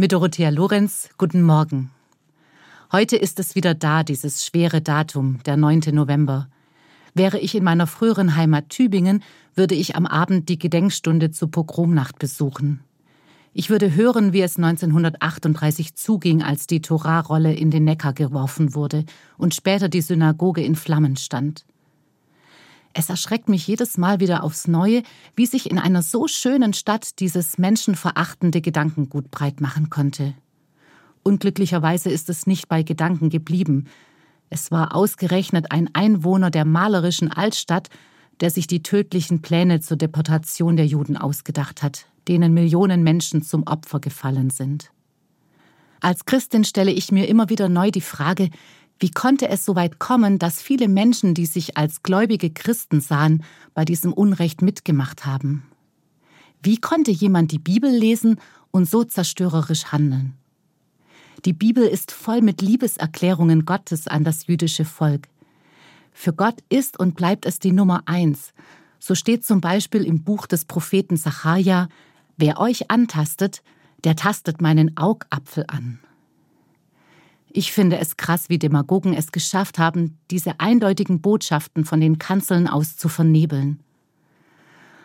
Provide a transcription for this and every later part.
Mit Dorothea Lorenz, guten Morgen. Heute ist es wieder da, dieses schwere Datum, der 9. November. Wäre ich in meiner früheren Heimat Tübingen, würde ich am Abend die Gedenkstunde zur Pogromnacht besuchen. Ich würde hören, wie es 1938 zuging, als die Torahrolle in den Neckar geworfen wurde und später die Synagoge in Flammen stand. Es erschreckt mich jedes Mal wieder aufs Neue, wie sich in einer so schönen Stadt dieses menschenverachtende Gedankengut breit machen konnte. Unglücklicherweise ist es nicht bei Gedanken geblieben. Es war ausgerechnet ein Einwohner der malerischen Altstadt, der sich die tödlichen Pläne zur Deportation der Juden ausgedacht hat, denen Millionen Menschen zum Opfer gefallen sind. Als Christin stelle ich mir immer wieder neu die Frage, wie konnte es so weit kommen, dass viele Menschen, die sich als gläubige Christen sahen, bei diesem Unrecht mitgemacht haben? Wie konnte jemand die Bibel lesen und so zerstörerisch handeln? Die Bibel ist voll mit Liebeserklärungen Gottes an das jüdische Volk. Für Gott ist und bleibt es die Nummer eins. So steht zum Beispiel im Buch des Propheten Sacharja, Wer euch antastet, der tastet meinen Augapfel an. Ich finde es krass, wie Demagogen es geschafft haben, diese eindeutigen Botschaften von den Kanzeln aus zu vernebeln.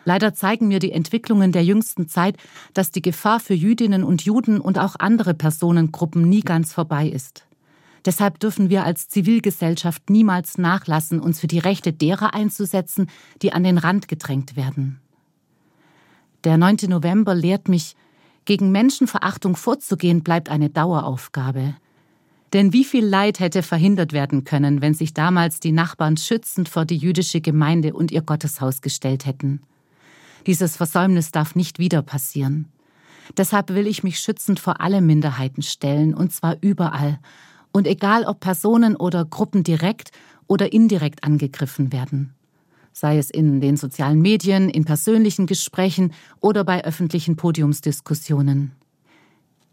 Leider zeigen mir die Entwicklungen der jüngsten Zeit, dass die Gefahr für Jüdinnen und Juden und auch andere Personengruppen nie ganz vorbei ist. Deshalb dürfen wir als Zivilgesellschaft niemals nachlassen, uns für die Rechte derer einzusetzen, die an den Rand gedrängt werden. Der 9. November lehrt mich, gegen Menschenverachtung vorzugehen bleibt eine Daueraufgabe. Denn wie viel Leid hätte verhindert werden können, wenn sich damals die Nachbarn schützend vor die jüdische Gemeinde und ihr Gotteshaus gestellt hätten? Dieses Versäumnis darf nicht wieder passieren. Deshalb will ich mich schützend vor alle Minderheiten stellen, und zwar überall, und egal ob Personen oder Gruppen direkt oder indirekt angegriffen werden. Sei es in den sozialen Medien, in persönlichen Gesprächen oder bei öffentlichen Podiumsdiskussionen.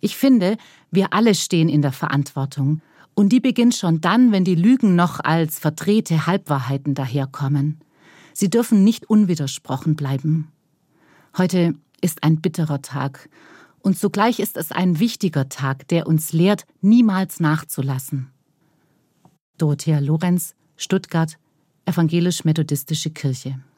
Ich finde, wir alle stehen in der Verantwortung. Und die beginnt schon dann, wenn die Lügen noch als verdrehte Halbwahrheiten daherkommen. Sie dürfen nicht unwidersprochen bleiben. Heute ist ein bitterer Tag. Und zugleich ist es ein wichtiger Tag, der uns lehrt, niemals nachzulassen. Dorothea Lorenz, Stuttgart, Evangelisch-Methodistische Kirche.